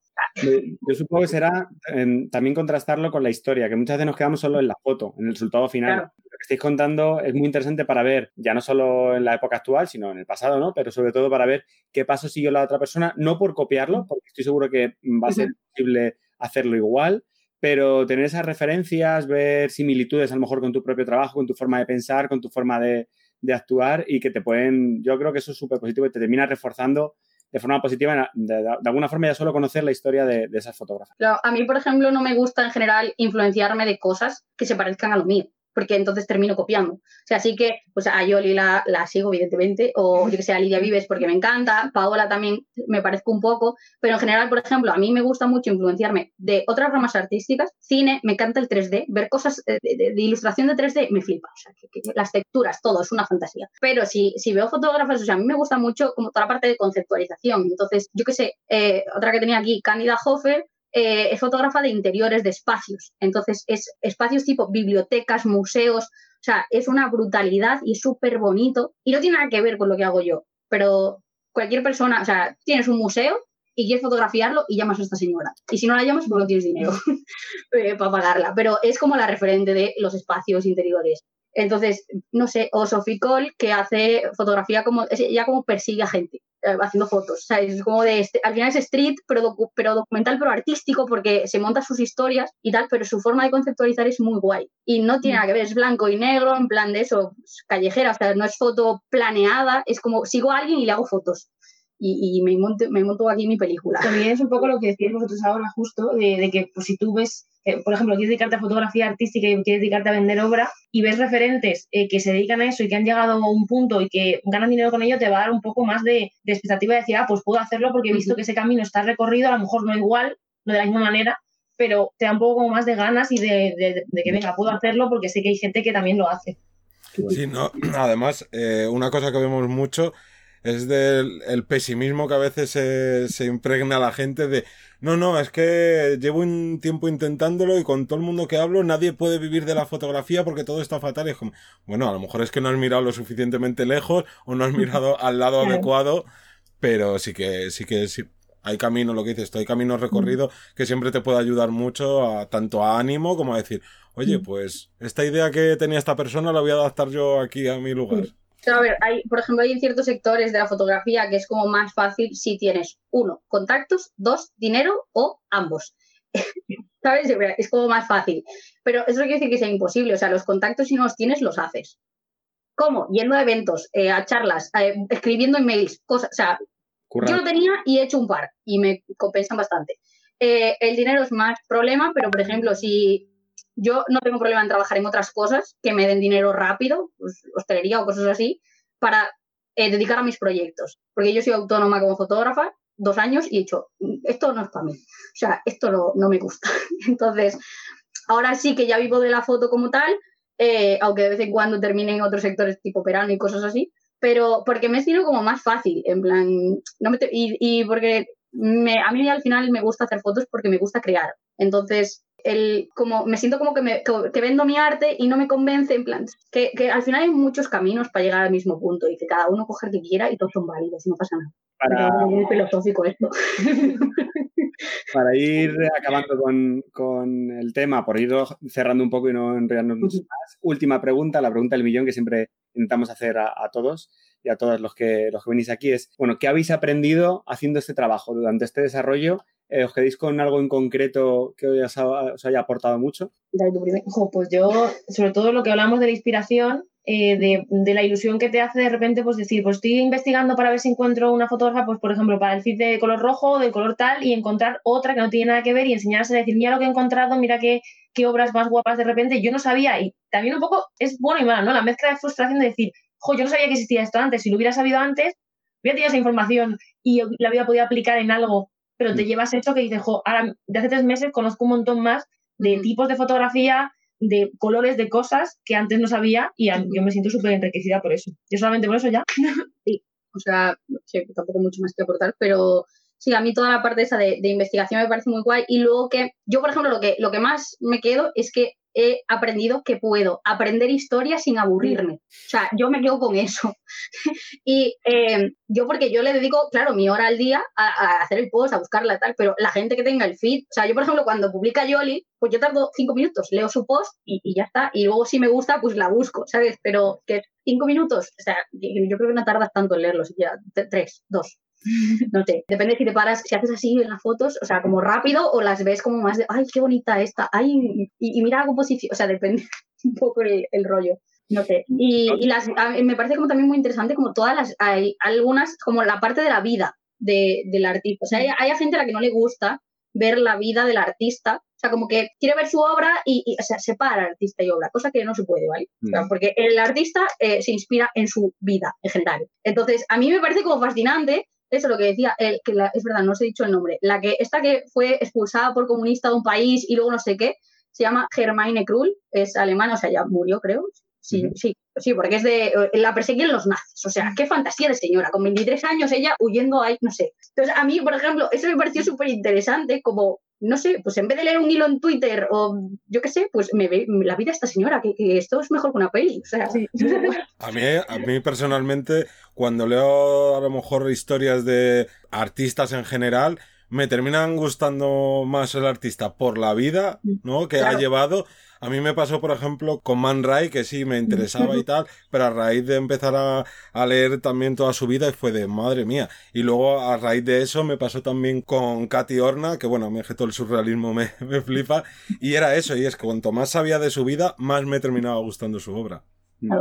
Yo supongo que será em, también contrastarlo con la historia, que muchas veces nos quedamos solo en la foto, en el resultado final. Lo que estáis contando es muy interesante para ver, ya no solo en la época actual, sino en el pasado, ¿no? Pero sobre todo para ver qué paso siguió la otra persona, no por copiarlo, porque estoy seguro que va a ser posible hacerlo igual, pero tener esas referencias, ver similitudes a lo mejor con tu propio trabajo, con tu forma de pensar, con tu forma de, de actuar y que te pueden, yo creo que eso es súper positivo y te termina reforzando de forma positiva, de, alguna forma ya solo conocer la historia de, de esas fotógrafas. a mí, por ejemplo, no me gusta en general influenciarme de cosas que se parezcan a lo mío porque entonces termino copiando. O sea, así que pues a Yoli la, la sigo, evidentemente, o yo que sé, a Lidia Vives porque me encanta, Paola también me parezco un poco, pero en general, por ejemplo, a mí me gusta mucho influenciarme de otras ramas artísticas, cine, me encanta el 3D, ver cosas de, ilustración de 3D me flipa, las texturas, todo es una fantasía. Pero si, si veo fotógrafas, o sea, a mí me gusta mucho como toda la parte de conceptualización, entonces, yo que sé, eh, otra que tenía aquí, Candida Hofer, eh, es fotógrafa de interiores de espacios. Entonces, es espacios tipo bibliotecas, museos, o sea, es una brutalidad y súper bonito. Y no tiene nada que ver con lo que hago yo, pero cualquier persona, o sea, tienes un museo y quieres fotografiarlo y llamas a esta señora. Y si no la llamas, pues no tienes dinero eh, para pagarla. Pero es como la referente de los espacios interiores. Entonces, no sé, o Sophie Cole, que hace fotografía como, ya como persigue a gente. Eh, haciendo fotos. Es como este, al final es street, pero, pero documental, pero artístico, porque se monta sus historias y tal, pero su forma de conceptualizar es muy guay. Y no tiene nada que ver, es blanco y negro, en plan de eso, callejera, o sea, no es foto planeada, es como sigo a alguien y le hago fotos y, me, monto, me monto aquí mi película. También es un poco lo que decíais vosotros ahora, justo, de, que pues, si tú ves, eh, por ejemplo, quieres dedicarte a fotografía artística y quieres dedicarte a vender obra y ves referentes eh, que se dedican a eso y que han llegado a un punto y que ganan dinero con ello, te va a dar un poco más de, expectativa de decir, ah, pues puedo hacerlo porque he visto que ese camino está recorrido, a lo mejor no igual, no de la misma manera, pero te da un poco más de ganas y de, que, venga, puedo hacerlo porque sé que hay gente que también lo hace. Sí, no, además, eh, una cosa que vemos mucho es del el pesimismo que a veces se, se, impregna a la gente de no, no, es que llevo un tiempo intentándolo y con todo el mundo que hablo nadie puede vivir de la fotografía porque todo está fatal. Y es como, bueno, a lo mejor es que no has mirado lo suficientemente lejos o no has mirado al lado adecuado, pero sí que, sí que sí, hay camino, lo que dices, hay camino recorrido que siempre te puede ayudar mucho a, tanto a ánimo como a decir, oye, pues esta idea que tenía esta persona la voy a adaptar yo aquí a mi lugar. A ver, hay, por ejemplo, hay ciertos sectores de la fotografía que es como más fácil si tienes, uno, contactos, dos, dinero o ambos. ¿Sabes? Es como más fácil. Pero eso no quiere decir que sea imposible. O sea, los contactos si no los tienes, los haces. ¿Cómo? Yendo a eventos, eh, a charlas, eh, escribiendo emails, cosas. O sea, yo lo tenía y he hecho un par y me compensan bastante. Eh, el dinero es más problema, pero por ejemplo, si yo no tengo problema en trabajar en otras cosas que me den dinero rápido, pues, hostelería o cosas así, para eh, dedicar a mis proyectos. Porque yo soy autónoma como fotógrafa dos años y he dicho, esto no es para mí. O sea, esto no, me gusta. Entonces, ahora sí que ya vivo de la foto como tal, eh, aunque de vez en cuando termine en otros sectores tipo verano y cosas así, pero porque me es como más fácil, en plan, no me y, y, porque me, a mí al final me gusta hacer fotos porque me gusta crear. Entonces, el, como, me siento como que, me, que, vendo mi arte y no me convence, en plan, que, que, al final hay muchos caminos para llegar al mismo punto y que cada uno coge el que quiera y todos son válidos y no pasa nada. Para... Es muy filosófico esto. Para ir acabando con, con, el tema, por ir cerrando un poco y no enredarnos mucho más, última pregunta, la pregunta del millón que siempre intentamos hacer a, a todos y a todos los que, los que venís aquí es, bueno, ¿qué habéis aprendido haciendo este trabajo durante este desarrollo eh, ¿Os queréis con algo en concreto que os, haya aportado mucho? pues yo, sobre todo lo que hablamos de la inspiración, eh, de, la ilusión que te hace de repente, pues decir, pues estoy investigando para ver si encuentro una fotógrafa, pues por ejemplo, para el feed de color rojo o de color tal, y encontrar otra que no tiene nada que ver y enseñarse a decir, mira lo que he encontrado, mira qué, qué obras más guapas de repente. Yo no sabía, y también un poco es bueno y malo, ¿no? La mezcla de frustración de decir, jo, yo no sabía que existía esto antes, si lo hubiera sabido antes, hubiera tenido esa información y la hubiera podido aplicar en algo pero te mm. llevas eso que dices, jo, ahora de hace tres meses conozco un montón más de mm. tipos de fotografía, de colores, de cosas que antes no sabía y yo me siento súper enriquecida por eso. Yo solamente por eso ya. Sí, o sea, tampoco mucho más que aportar, pero sí, a mí toda la parte esa de, de, investigación me parece muy guay y luego que yo, por ejemplo, lo que, lo que más me quedo es que he aprendido que puedo aprender historia sin aburrirme. O sea, yo me quedo con eso. y eh, yo porque yo le dedico, claro, mi hora al día a, hacer el post, a buscarla tal, pero la gente que tenga el feed, o sea, yo por ejemplo cuando publica Yoli, pues yo tardo cinco minutos, leo su post y, ya está. Y luego si me gusta, pues la busco, ¿sabes? Pero que cinco minutos, o sea, yo creo que no tardas tanto en leerlo, siquiera tres, dos. No sé, depende si te paras, si haces así en las fotos, o sea, como rápido o las ves como más de, ay, qué bonita esta, ay, y, mira la composición, o sea, depende un poco el, rollo. No sé. Y, las, me parece como también muy interesante como todas las, hay algunas, como la parte de la vida de, del artista. O sea, hay, hay, gente a la que no le gusta ver la vida del artista. O sea, como que quiere ver su obra y, o sea, separa artista y obra, cosa que no se puede, ¿vale? Mm. porque el artista eh, se inspira en su vida en general. Entonces, a mí me parece como fascinante eso lo que decía, el, que es verdad, no os he dicho el nombre, la que esta que fue expulsada por comunista de un país y luego no sé qué, se llama Germaine Krull, es alemana, o sea, ya murió, creo. Sí, sí, sí, porque es de. Eh, la perseguían los nazis. O sea, qué fantasía de señora. Con 23 años ella huyendo ahí, no sé. Entonces, a mí, por ejemplo, eso me pareció súper interesante, como no sé, pues en vez de leer un hilo en Twitter o yo qué sé, pues me ve la vida de esta señora, que, esto es mejor que una peli. O sea, sí. a, mí, a mí personalmente, cuando leo a lo mejor historias de artistas en general, me terminan gustando más el artista por la vida, ¿no? Que ha llevado. A mí me pasó, por ejemplo, con Man Ray, que sí me interesaba y tal, pero a raíz de empezar a, a, leer también toda su vida, fue de madre mía. Y luego, a raíz de eso, me pasó también con Katy Horna, que bueno, me todo el surrealismo me, me flipa. Y era eso, y es que cuanto más sabía de su vida, más me terminaba gustando su obra. Mm.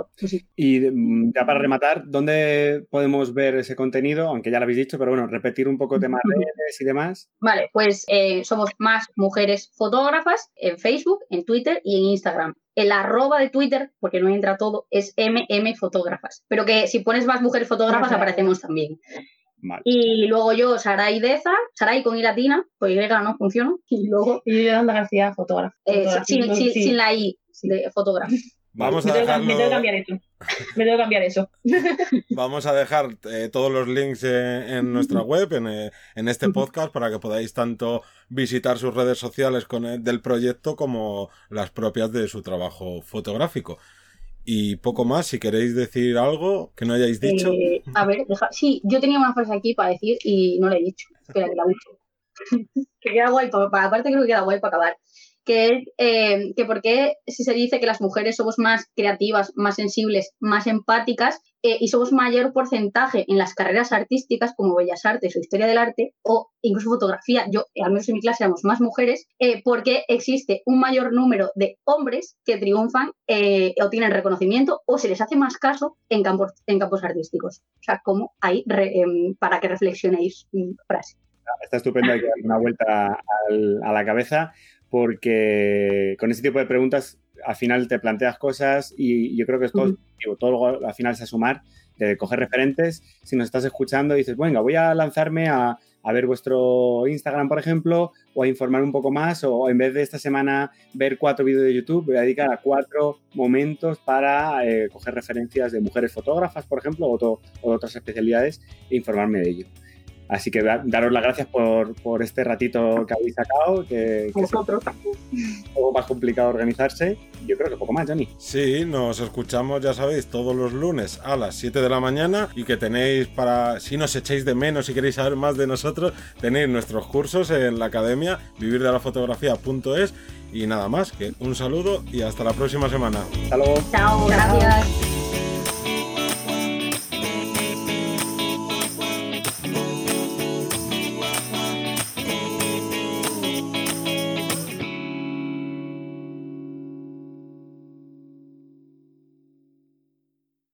Y mm, ya para rematar, ¿dónde podemos ver ese contenido? Aunque ya lo habéis dicho, pero bueno, repetir un poco temas redes y demás. Vale, pues eh, somos más mujeres fotógrafas en Facebook, en Twitter y en Instagram. El arroba de Twitter, porque no entra todo, es MM Fotógrafas. Pero que si pones más mujeres fotógrafas, aparecemos también. Y luego yo, Saray Deza, Saray con I latina, pues Y no funciona. Y luego. Y Yolanda García, fotógrafa. Eh, sin, sin, la I de fotógrafo. Vamos a dejarlo... Me tengo que cambiar eso. Me tengo que cambiar eso. Vamos a dejar eh, todos los links en nuestra web, eh, en, este podcast, para que podáis tanto visitar sus redes sociales con del proyecto como las propias de su trabajo fotográfico. Y poco más, si queréis decir algo que no hayáis dicho. Eh, a ver, sí, yo tenía una frase aquí para decir y no la he dicho. Espera, que la uso. que queda guay, aparte creo que queda guay para acabar que, eh, que por qué si se dice que las mujeres somos más creativas, más sensibles, más empáticas eh, y somos mayor porcentaje en las carreras artísticas como Bellas Artes o Historia del Arte o incluso fotografía, yo al menos en mi clase éramos más mujeres, eh, porque existe un mayor número de hombres que triunfan o tienen reconocimiento o se les hace más caso en campos, en campos artísticos. O sea, como hay em, para que reflexionéis frase. Está estupendo, hay que dar una vuelta a la cabeza porque con ese tipo de preguntas al final te planteas cosas y yo creo que es todo, todo al final es a sumar de coger referentes. Si nos estás escuchando y dices, venga, voy a lanzarme a, a, ver vuestro Instagram, por ejemplo, o a informar un poco más, o en vez de esta semana ver cuatro vídeos de YouTube, voy a dedicar a cuatro momentos para eh, coger referencias de mujeres fotógrafas, por ejemplo, o, o de otras especialidades e informarme de ello. Así que daros las gracias por, por, este ratito que habéis sacado, que, que es un poco más complicado organizarse. Yo creo que poco más, Johnny. Sí, nos escuchamos, ya sabéis, todos los lunes a las 7 de la mañana y que tenéis para, si nos echéis de menos y queréis saber más de nosotros, tenéis nuestros cursos en la academia vivirdelafotografía.es y nada más, que un saludo y hasta la próxima semana. Hasta luego. Chao, gracias.